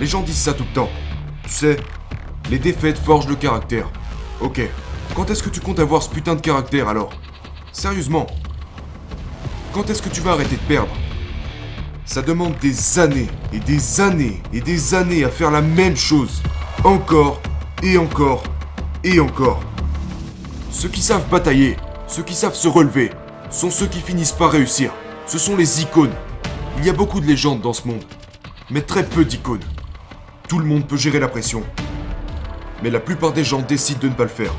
Les gens disent ça tout le temps. Tu sais, les défaites forgent le caractère. Ok. Quand est-ce que tu comptes avoir ce putain de caractère alors? Sérieusement? Quand est-ce que tu vas arrêter de perdre? Ça demande des années et des années et des années à faire la même chose. Encore et encore et encore. Ceux qui savent batailler, ceux qui savent se relever, sont ceux qui finissent par réussir. Ce sont les icônes. Il y a beaucoup de légendes dans ce monde, mais très peu d'icônes. Tout le monde peut gérer la pression. Mais la plupart des gens décident de ne pas le faire.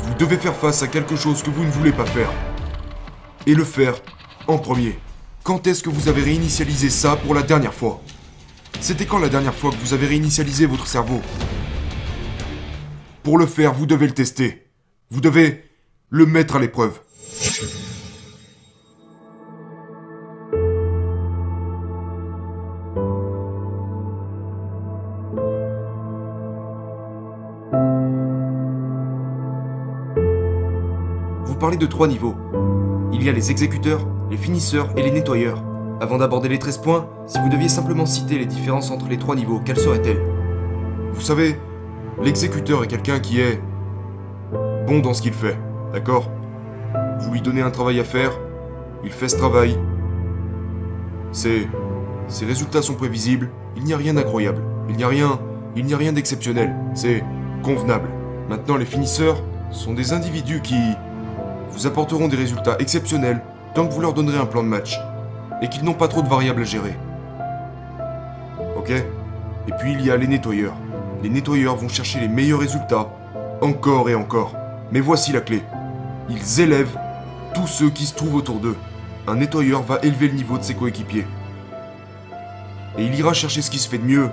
Vous devez faire face à quelque chose que vous ne voulez pas faire. Et le faire en premier. Quand est-ce que vous avez réinitialisé ça pour la dernière fois? C'était quand la dernière fois que vous avez réinitialisé votre cerveau? Pour le faire, vous devez le tester. Vous devez le mettre à l'épreuve. Trois niveaux. Il y a les exécuteurs, les finisseurs et les nettoyeurs. Avant d'aborder les 13 points, si vous deviez simplement citer les différences entre les trois niveaux, quelles seraient-elles? Vous savez, l'exécuteur est quelqu'un qui est bon dans ce qu'il fait, d'accord? Vous lui donnez un travail à faire, il fait ce travail. Ses, ses résultats sont prévisibles, il n'y a rien d'incroyable, il n'y a rien, il n'y a rien d'exceptionnel, c'est convenable. Maintenant, les finisseurs sont des individus qui vous apporteront des résultats exceptionnels tant que vous leur donnerez un plan de match et qu'ils n'ont pas trop de variables à gérer. Ok? Et puis il y a les nettoyeurs. Les nettoyeurs vont chercher les meilleurs résultats, encore et encore. Mais voici la clé. Ils élèvent tous ceux qui se trouvent autour d'eux. Un nettoyeur va élever le niveau de ses coéquipiers. Et il ira chercher ce qui se fait de mieux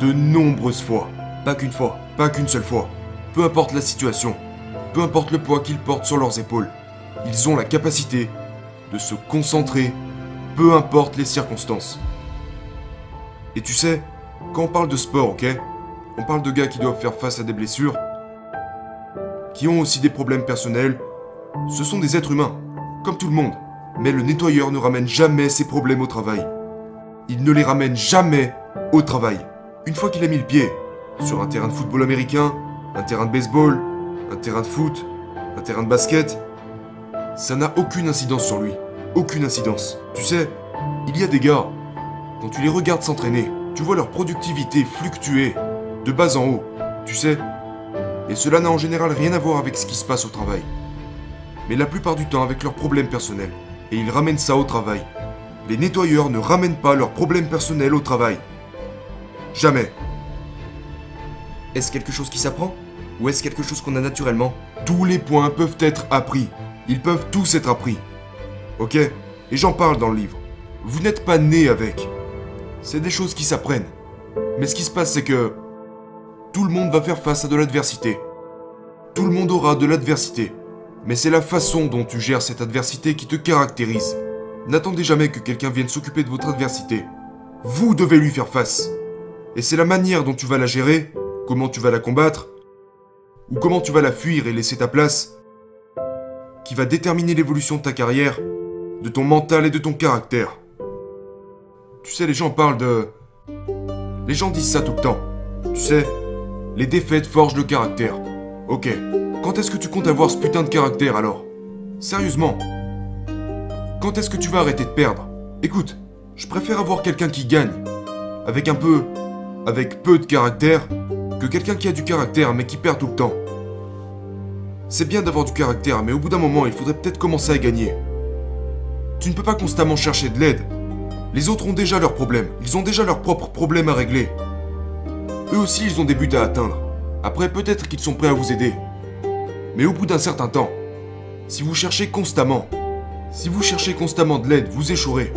de nombreuses fois. Pas qu'une fois, pas qu'une seule fois. Peu importe la situation, peu importe le poids qu'ils portent sur leurs épaules, ils ont la capacité de se concentrer, peu importe les circonstances. Et tu sais, quand on parle de sport, ok On parle de gars qui doivent faire face à des blessures, qui ont aussi des problèmes personnels. Ce sont des êtres humains, comme tout le monde. Mais le nettoyeur ne ramène jamais ses problèmes au travail. Il ne les ramène jamais au travail. Une fois qu'il a mis le pied sur un terrain de football américain, un terrain de baseball, un terrain de foot, un terrain de basket, ça n'a aucune incidence sur lui. Aucune incidence. Tu sais, il y a des gars, quand tu les regardes s'entraîner, tu vois leur productivité fluctuer de bas en haut. Tu sais, et cela n'a en général rien à voir avec ce qui se passe au travail. Mais la plupart du temps avec leurs problèmes personnels. Et ils ramènent ça au travail. Les nettoyeurs ne ramènent pas leurs problèmes personnels au travail. Jamais. Est-ce quelque chose qui s'apprend? Ou est-ce quelque chose qu'on a naturellement Tous les points peuvent être appris. Ils peuvent tous être appris. Ok? Et j'en parle dans le livre. Vous n'êtes pas né avec. C'est des choses qui s'apprennent. Mais ce qui se passe, c'est que tout le monde va faire face à de l'adversité. Tout le monde aura de l'adversité. Mais c'est la façon dont tu gères cette adversité qui te caractérise. N'attendez jamais que quelqu'un vienne s'occuper de votre adversité. Vous devez lui faire face. Et c'est la manière dont tu vas la gérer, comment tu vas la combattre, ou comment tu vas la fuir et laisser ta place, qui va déterminer l'évolution de ta carrière, de ton mental et de ton caractère. Tu sais, les gens parlent de... Les gens disent ça tout le temps. Tu sais, les défaites forgent le caractère. Ok, quand est-ce que tu comptes avoir ce putain de caractère alors? Sérieusement? Quand est-ce que tu vas arrêter de perdre? Écoute, je préfère avoir quelqu'un qui gagne, avec un peu... avec peu de caractère, que quelqu'un qui a du caractère mais qui perd tout le temps. C'est bien d'avoir du caractère, mais au bout d'un moment, il faudrait peut-être commencer à gagner. Tu ne peux pas constamment chercher de l'aide. Les autres ont déjà leurs problèmes, ils ont déjà leurs propres problèmes à régler. Eux aussi, ils ont des buts à atteindre. Après, peut-être qu'ils sont prêts à vous aider. Mais au bout d'un certain temps, si vous cherchez constamment, si vous cherchez constamment de l'aide, vous échouerez.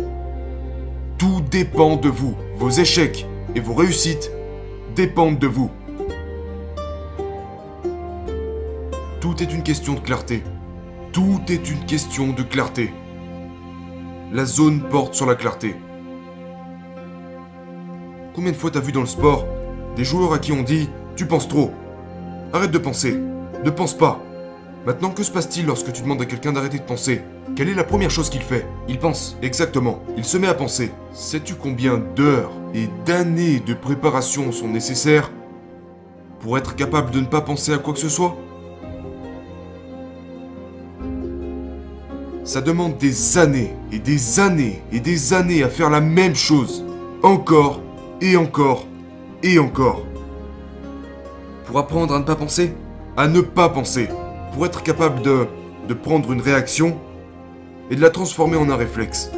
Tout dépend de vous. Vos échecs et vos réussites dépendent de vous. Tout est une question de clarté. Tout est une question de clarté. La zone porte sur la clarté. Combien de fois t'as vu dans le sport des joueurs à qui on dit Tu penses trop Arrête de penser. Ne pense pas. Maintenant, que se passe-t-il lorsque tu demandes à quelqu'un d'arrêter de penser? Quelle est la première chose qu'il fait? Il pense. Exactement. Il se met à penser. Sais-tu combien d'heures et d'années de préparation sont nécessaires pour être capable de ne pas penser à quoi que ce soit? Ça demande des années et des années et des années à faire la même chose. Encore et encore et encore. Pour apprendre à ne pas penser À ne pas penser. Pour être capable de, de prendre une réaction et de la transformer en un réflexe.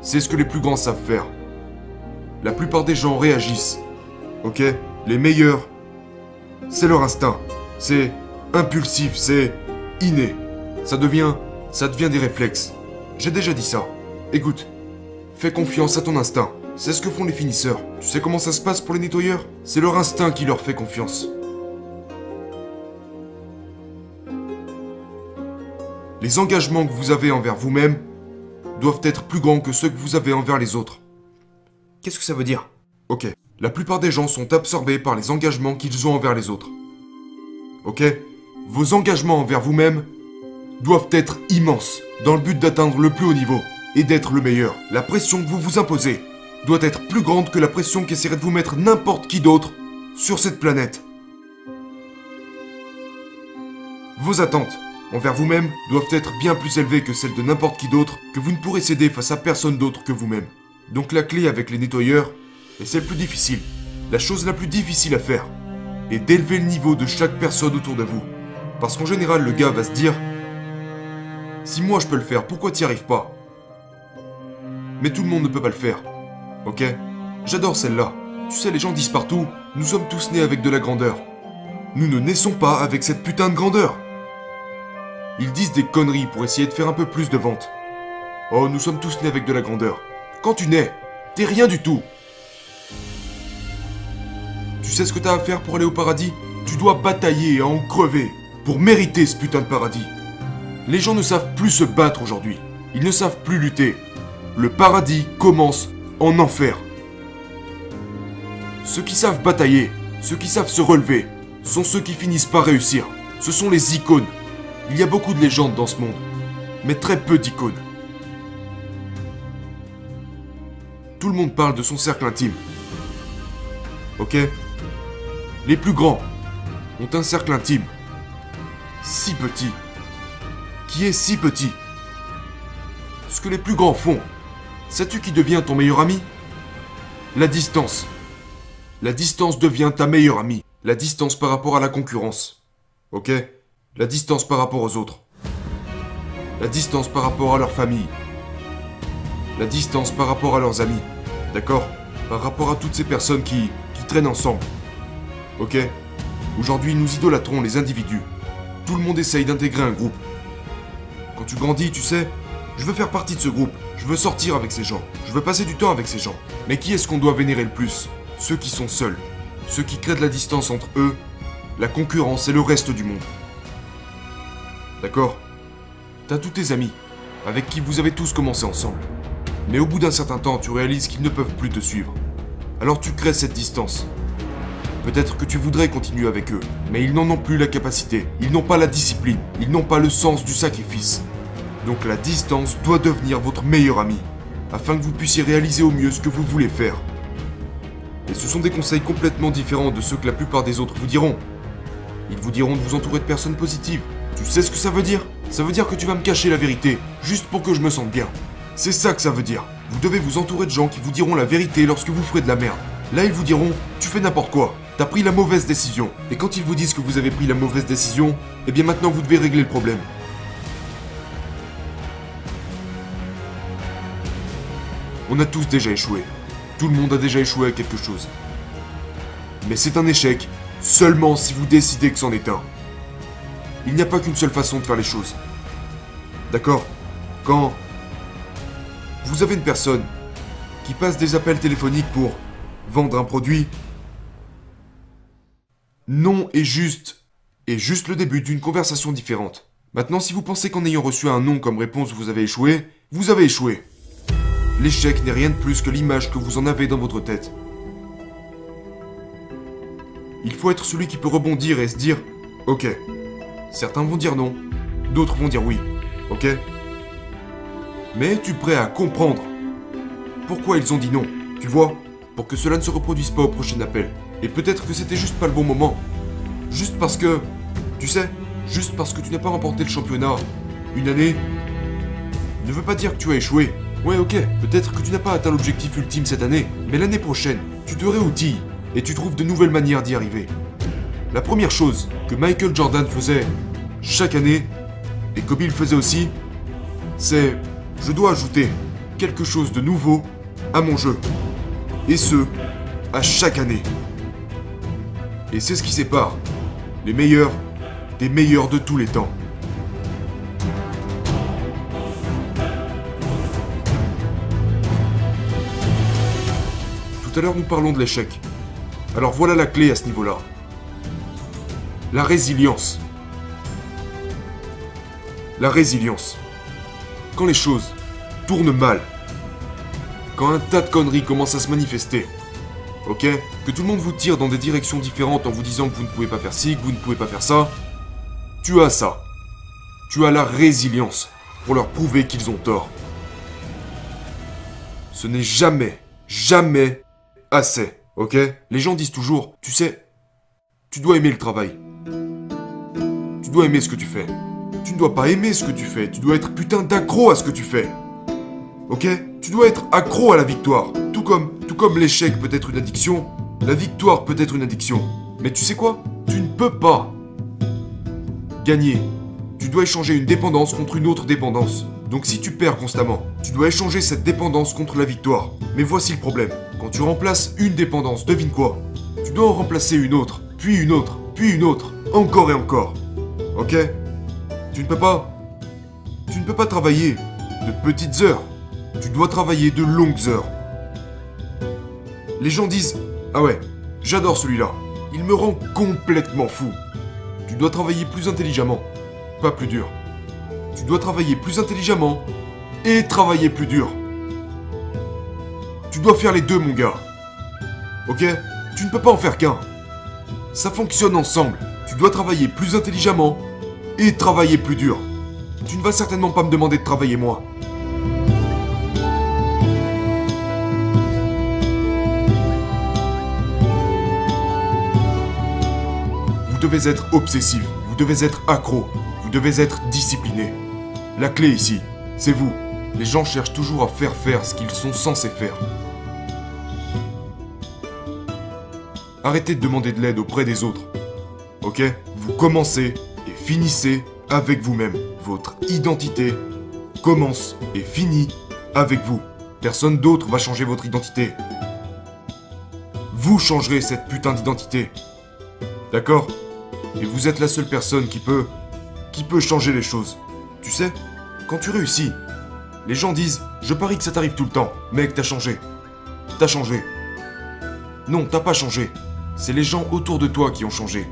C'est ce que les plus grands savent faire. La plupart des gens réagissent. Ok? Les meilleurs, c'est leur instinct. C'est impulsif, c'est inné. Ça devient ça devient des réflexes. J'ai déjà dit ça. Écoute, fais confiance à ton instinct. C'est ce que font les finisseurs. Tu sais comment ça se passe pour les nettoyeurs? C'est leur instinct qui leur fait confiance. Les engagements que vous avez envers vous-même doivent être plus grands que ceux que vous avez envers les autres. Qu'est-ce que ça veut dire? Ok, la plupart des gens sont absorbés par les engagements qu'ils ont envers les autres. Ok? Vos engagements envers vous-même doivent être immenses dans le but d'atteindre le plus haut niveau et d'être le meilleur. La pression que vous vous imposez doit être plus grande que la pression qu'essaierait de vous mettre n'importe qui d'autre sur cette planète. Vos attentes envers vous-même doivent être bien plus élevées que celles de n'importe qui d'autre que vous ne pourrez céder face à personne d'autre que vous-même. Donc la clé avec les nettoyeurs, et c'est le plus difficile, la chose la plus difficile à faire, est d'élever le niveau de chaque personne autour de vous. Parce qu'en général, le gars va se dire si moi je peux le faire, pourquoi t'y arrives pas? Mais tout le monde ne peut pas le faire. Ok? J'adore celle-là. Tu sais, les gens disent partout, nous sommes tous nés avec de la grandeur. Nous ne naissons pas avec cette putain de grandeur. Ils disent des conneries pour essayer de faire un peu plus de ventes. Oh, nous sommes tous nés avec de la grandeur. Quand tu nais, t'es rien du tout. Tu sais ce que t'as à faire pour aller au paradis? Tu dois batailler et en crever pour mériter ce putain de paradis. Les gens ne savent plus se battre aujourd'hui. Ils ne savent plus lutter. Le paradis commence en enfer. Ceux qui savent batailler, ceux qui savent se relever, sont ceux qui finissent par réussir. Ce sont les icônes. Il y a beaucoup de légendes dans ce monde, mais très peu d'icônes. Tout le monde parle de son cercle intime. Ok? Les plus grands ont un cercle intime. Si petit qui est si petit. Ce que les plus grands font, sais-tu qui devient ton meilleur ami? La distance. La distance devient ta meilleure amie. La distance par rapport à la concurrence. Ok? La distance par rapport aux autres. La distance par rapport à leur famille. La distance par rapport à leurs amis. D'accord? Par rapport à toutes ces personnes qui, qui traînent ensemble. Ok? Aujourd'hui, nous idolâtrons les individus. Tout le monde essaye d'intégrer un groupe. Quand tu grandis, tu sais, je veux faire partie de ce groupe, je veux sortir avec ces gens, je veux passer du temps avec ces gens. Mais qui est-ce qu'on doit vénérer le plus? Ceux qui sont seuls, ceux qui créent de la distance entre eux, la concurrence et le reste du monde. D'accord? T'as tous tes amis, avec qui vous avez tous commencé ensemble. Mais au bout d'un certain temps, tu réalises qu'ils ne peuvent plus te suivre. Alors tu crées cette distance. Peut-être que tu voudrais continuer avec eux, mais ils n'en ont plus la capacité, ils n'ont pas la discipline, ils n'ont pas le sens du sacrifice. Donc la distance doit devenir votre meilleur ami, afin que vous puissiez réaliser au mieux ce que vous voulez faire. Et ce sont des conseils complètement différents de ceux que la plupart des autres vous diront. Ils vous diront de vous entourer de personnes positives. Tu sais ce que ça veut dire? Ça veut dire que tu vas me cacher la vérité, juste pour que je me sente bien. C'est ça que ça veut dire. Vous devez vous entourer de gens qui vous diront la vérité lorsque vous ferez de la merde. Là, ils vous diront, tu fais n'importe quoi. T'as pris la mauvaise décision. Et quand ils vous disent que vous avez pris la mauvaise décision, eh bien maintenant vous devez régler le problème. On a tous déjà échoué. Tout le monde a déjà échoué à quelque chose. Mais c'est un échec seulement si vous décidez que c'en est un. Il n'y a pas qu'une seule façon de faire les choses. D'accord? Quand vous avez une personne qui passe des appels téléphoniques pour vendre un produit non est juste est juste le début d'une conversation différente. Maintenant, si vous pensez qu'en ayant reçu un non comme réponse vous avez échoué, vous avez échoué. L'échec n'est rien de plus que l'image que vous en avez dans votre tête. Il faut être celui qui peut rebondir et se dire Ok, Certains vont dire non, d'autres vont dire oui, ok? Mais es-tu prêt à comprendre pourquoi ils ont dit non Tu vois Pour que cela ne se reproduise pas au prochain appel? Et peut-être que c'était juste pas le bon moment. Juste parce que... Tu sais, juste parce que tu n'as pas remporté le championnat une année ne veut pas dire que tu as échoué. Ouais ok, peut-être que tu n'as pas atteint l'objectif ultime cette année, mais l'année prochaine, tu te réoutilles et tu trouves de nouvelles manières d'y arriver. La première chose que Michael Jordan faisait chaque année, et Kobe le faisait aussi, c'est je dois ajouter quelque chose de nouveau à mon jeu. Et ce, à chaque année. Et c'est ce qui sépare les meilleurs des meilleurs de tous les temps. Tout à l'heure nous parlons de l'échec. Alors voilà la clé à ce niveau-là. La résilience. La résilience. Quand les choses tournent mal, quand un tas de conneries commencent à se manifester, ok Que tout le monde vous tire dans des directions différentes en vous disant que vous ne pouvez pas faire ci, que vous ne pouvez pas faire ça, tu as ça. Tu as la résilience pour leur prouver qu'ils ont tort. Ce n'est jamais, jamais assez, ok Les gens disent toujours, tu sais, tu dois aimer le travail. Tu dois aimer ce que tu fais. Tu ne dois pas aimer ce que tu fais, tu dois être putain d'accro à ce que tu fais. Ok? Tu dois être accro à la victoire. Tout comme, tout comme l'échec peut être une addiction, la victoire peut être une addiction. Mais tu sais quoi? Tu ne peux pas gagner. Tu dois échanger une dépendance contre une autre dépendance. Donc si tu perds constamment, tu dois échanger cette dépendance contre la victoire. Mais voici le problème. Quand tu remplaces une dépendance, devine quoi? Tu dois en remplacer une autre, puis une autre, puis une autre, encore et encore. Ok? Tu ne peux pas... Tu ne peux pas travailler de petites heures. Tu dois travailler de longues heures. Les gens disent Ah ouais, j'adore celui-là. Il me rend complètement fou. Tu dois travailler plus intelligemment, pas plus dur. Tu dois travailler plus intelligemment et travailler plus dur. Tu dois faire les deux, mon gars. Ok? Tu ne peux pas en faire qu'un. Ça fonctionne ensemble. Tu dois travailler plus intelligemment et travailler plus dur. Tu ne vas certainement pas me demander de travailler moins. Vous devez être obsessif, vous devez être accro, vous devez être discipliné. La clé ici, c'est vous. Les gens cherchent toujours à faire faire ce qu'ils sont censés faire. Arrêtez de demander de l'aide auprès des autres. Ok? Vous commencez et finissez avec vous-même. Votre identité commence et finit avec vous. Personne d'autre va changer votre identité. Vous changerez cette putain d'identité. D'accord? Et vous êtes la seule personne qui peut... qui peut changer les choses. Tu sais, quand tu réussis, les gens disent Je parie que ça t'arrive tout le temps. Mec, t'as changé. T'as changé. Non, t'as pas changé. C'est les gens autour de toi qui ont changé.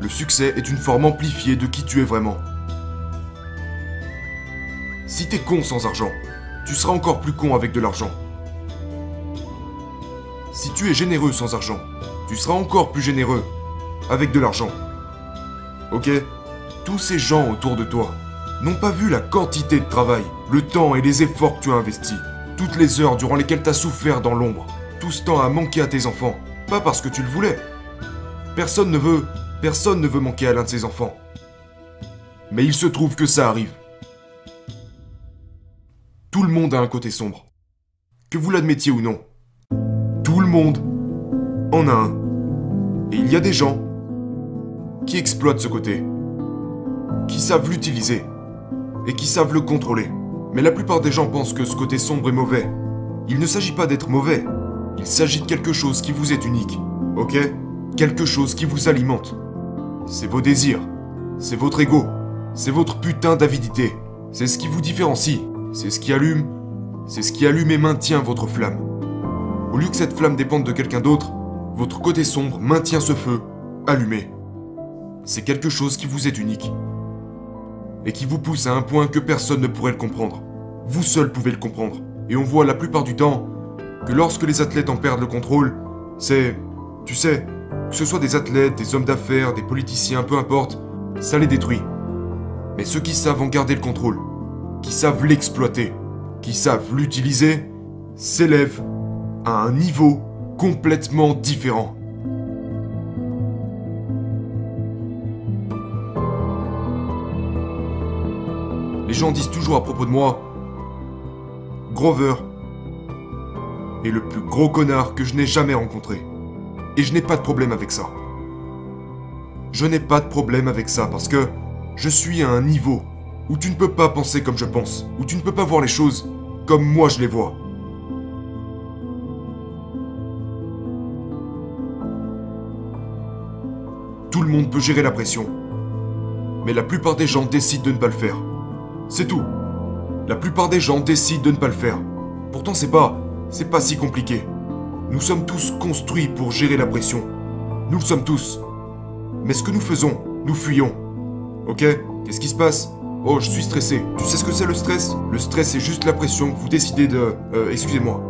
Le succès est une forme amplifiée de qui tu es vraiment. Si t'es con sans argent, tu seras encore plus con avec de l'argent. Si tu es généreux sans argent, tu seras encore plus généreux avec de l'argent. Ok? Tous ces gens autour de toi n'ont pas vu la quantité de travail, le temps et les efforts que tu as investis, toutes les heures durant lesquelles tu as souffert dans l'ombre, tout ce temps à manquer à tes enfants, pas parce que tu le voulais. Personne ne veut, personne ne veut manquer à l'un de ses enfants. Mais il se trouve que ça arrive. Tout le monde a un côté sombre. Que vous l'admettiez ou non. Tout le monde en a un. Et il y a des gens qui exploitent ce côté, qui savent l'utiliser et qui savent le contrôler. Mais la plupart des gens pensent que ce côté sombre est mauvais. Il ne s'agit pas d'être mauvais, il s'agit de quelque chose qui vous est unique, ok? Quelque chose qui vous alimente. C'est vos désirs, c'est votre ego, c'est votre putain d'avidité, c'est ce qui vous différencie, c'est ce qui allume, c'est ce qui allume et maintient votre flamme. Au lieu que cette flamme dépende de quelqu'un d'autre, votre côté sombre maintient ce feu allumé. C'est quelque chose qui vous est unique. Et qui vous pousse à un point que personne ne pourrait le comprendre. Vous seul pouvez le comprendre. Et on voit la plupart du temps que lorsque les athlètes en perdent le contrôle, c'est... Tu sais, que ce soit des athlètes, des hommes d'affaires, des politiciens, peu importe, ça les détruit. Mais ceux qui savent en garder le contrôle, qui savent l'exploiter, qui savent l'utiliser, s'élèvent à un niveau complètement différent. Les gens disent toujours à propos de moi, Grover le plus gros connard que je n'ai jamais rencontré. Et je n'ai pas de problème avec ça. Je n'ai pas de problème avec ça parce que je suis à un niveau où tu ne peux pas penser comme je pense, où tu ne peux pas voir les choses comme moi je les vois. Tout le monde peut gérer la pression. Mais la plupart des gens décident de ne pas le faire. C'est tout. La plupart des gens décident de ne pas le faire. Pourtant c'est pas c'est pas si compliqué. Nous sommes tous construits pour gérer la pression. Nous le sommes tous. Mais ce que nous faisons, nous fuyons. Ok? Qu'est-ce qui se passe? Oh, je suis stressé. Tu sais ce que c'est le stress? Le stress c'est juste la pression que vous décidez de... Euh, excusez-moi.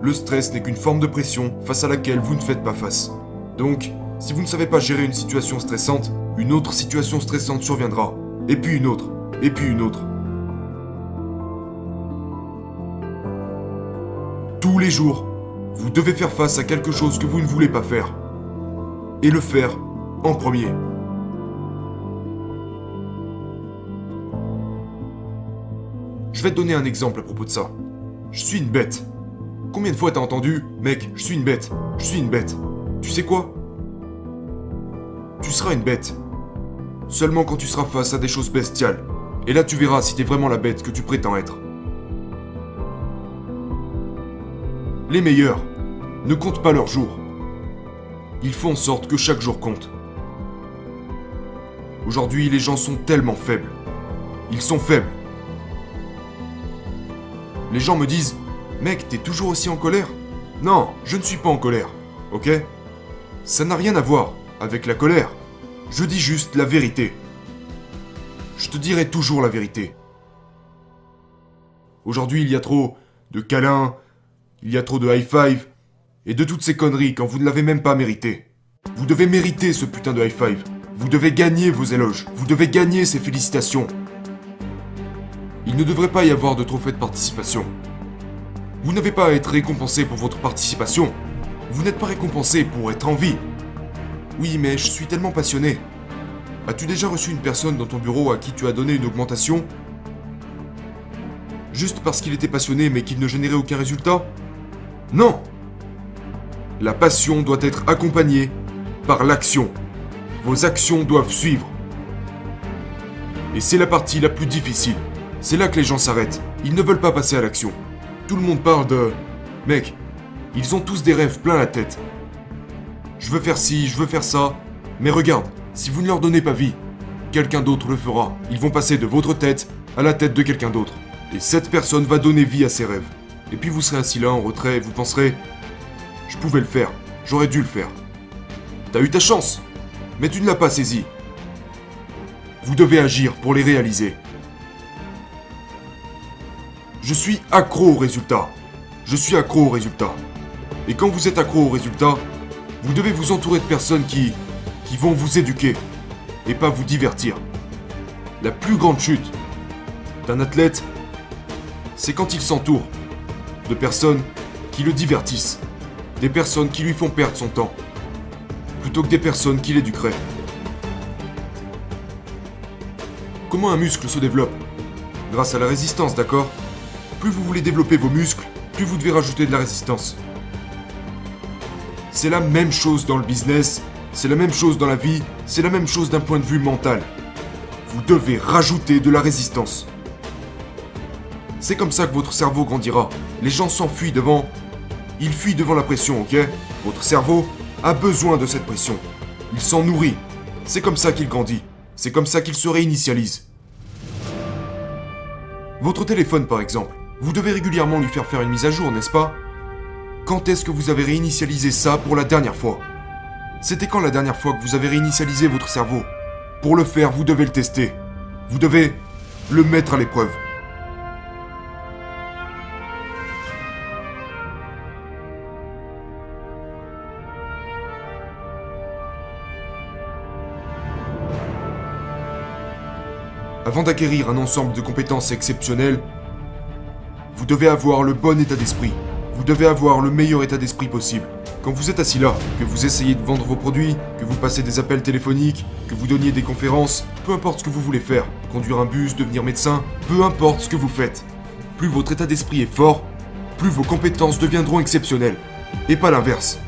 Le stress n'est qu'une forme de pression face à laquelle vous ne faites pas face. Donc, si vous ne savez pas gérer une situation stressante, une autre situation stressante surviendra. Et puis une autre. Et puis une autre. Tous les jours, vous devez faire face à quelque chose que vous ne voulez pas faire. Et le faire en premier. Je vais te donner un exemple à propos de ça. Je suis une bête. Combien de fois t'as entendu Mec, je suis une bête. Je suis une bête. Tu sais quoi? Tu seras une bête. Seulement quand tu seras face à des choses bestiales. Et là tu verras si t'es vraiment la bête que tu prétends être. Les meilleurs ne comptent pas leurs jours. Ils font en sorte que chaque jour compte. Aujourd'hui, les gens sont tellement faibles. Ils sont faibles. Les gens me disent Mec, t'es toujours aussi en colère? Non, je ne suis pas en colère, ok? Ça n'a rien à voir avec la colère. Je dis juste la vérité. Je te dirai toujours la vérité. Aujourd'hui, il y a trop de câlins, il y a trop de high five, et de toutes ces conneries quand vous ne l'avez même pas mérité. Vous devez mériter ce putain de high five. Vous devez gagner vos éloges. Vous devez gagner ces félicitations. Il ne devrait pas y avoir de trophée de participation. Vous n'avez pas à être récompensé pour votre participation. Vous n'êtes pas récompensé pour être en vie. Oui, mais je suis tellement passionné. As-tu déjà reçu une personne dans ton bureau à qui tu as donné une augmentation? Juste parce qu'il était passionné mais qu'il ne générait aucun résultat? Non La passion doit être accompagnée par l'action. Vos actions doivent suivre. Et c'est la partie la plus difficile. C'est là que les gens s'arrêtent. Ils ne veulent pas passer à l'action. Tout le monde parle de... Mec, ils ont tous des rêves plein la tête. Je veux faire ci, je veux faire ça. Mais regarde, si vous ne leur donnez pas vie, quelqu'un d'autre le fera. Ils vont passer de votre tête à la tête de quelqu'un d'autre. Et cette personne va donner vie à ses rêves. Et puis vous serez assis là en retrait et vous penserez Je pouvais le faire, j'aurais dû le faire. T'as eu ta chance, mais tu ne l'as pas saisie. Vous devez agir pour les réaliser. Je suis accro aux résultats. Je suis accro aux résultats. Et quand vous êtes accro aux résultats, vous devez vous entourer de personnes qui, qui vont vous éduquer et pas vous divertir. La plus grande chute d'un athlète, c'est quand il s'entoure de personnes qui le divertissent, des personnes qui lui font perdre son temps, plutôt que des personnes qui l'éduqueraient. Comment un muscle se développe Grâce à la résistance, d'accord? Plus vous voulez développer vos muscles, plus vous devez rajouter de la résistance. C'est la même chose dans le business, c'est la même chose dans la vie, c'est la même chose d'un point de vue mental. Vous devez rajouter de la résistance. C'est comme ça que votre cerveau grandira. Les gens s'enfuient devant... Ils fuient devant la pression, ok? Votre cerveau a besoin de cette pression. Il s'en nourrit. C'est comme ça qu'il grandit. C'est comme ça qu'il se réinitialise. Votre téléphone, par exemple. Vous devez régulièrement lui faire faire une mise à jour, n'est-ce pas? Quand est-ce que vous avez réinitialisé ça pour la dernière fois? C'était quand la dernière fois que vous avez réinitialisé votre cerveau? Pour le faire, vous devez le tester. Vous devez le mettre à l'épreuve. Avant d'acquérir un ensemble de compétences exceptionnelles, vous devez avoir le bon état d'esprit. Vous devez avoir le meilleur état d'esprit possible. Quand vous êtes assis là, que vous essayez de vendre vos produits, que vous passez des appels téléphoniques, que vous donniez des conférences, peu importe ce que vous voulez faire, conduire un bus, devenir médecin, peu importe ce que vous faites. Plus votre état d'esprit est fort, plus vos compétences deviendront exceptionnelles. Et pas l'inverse.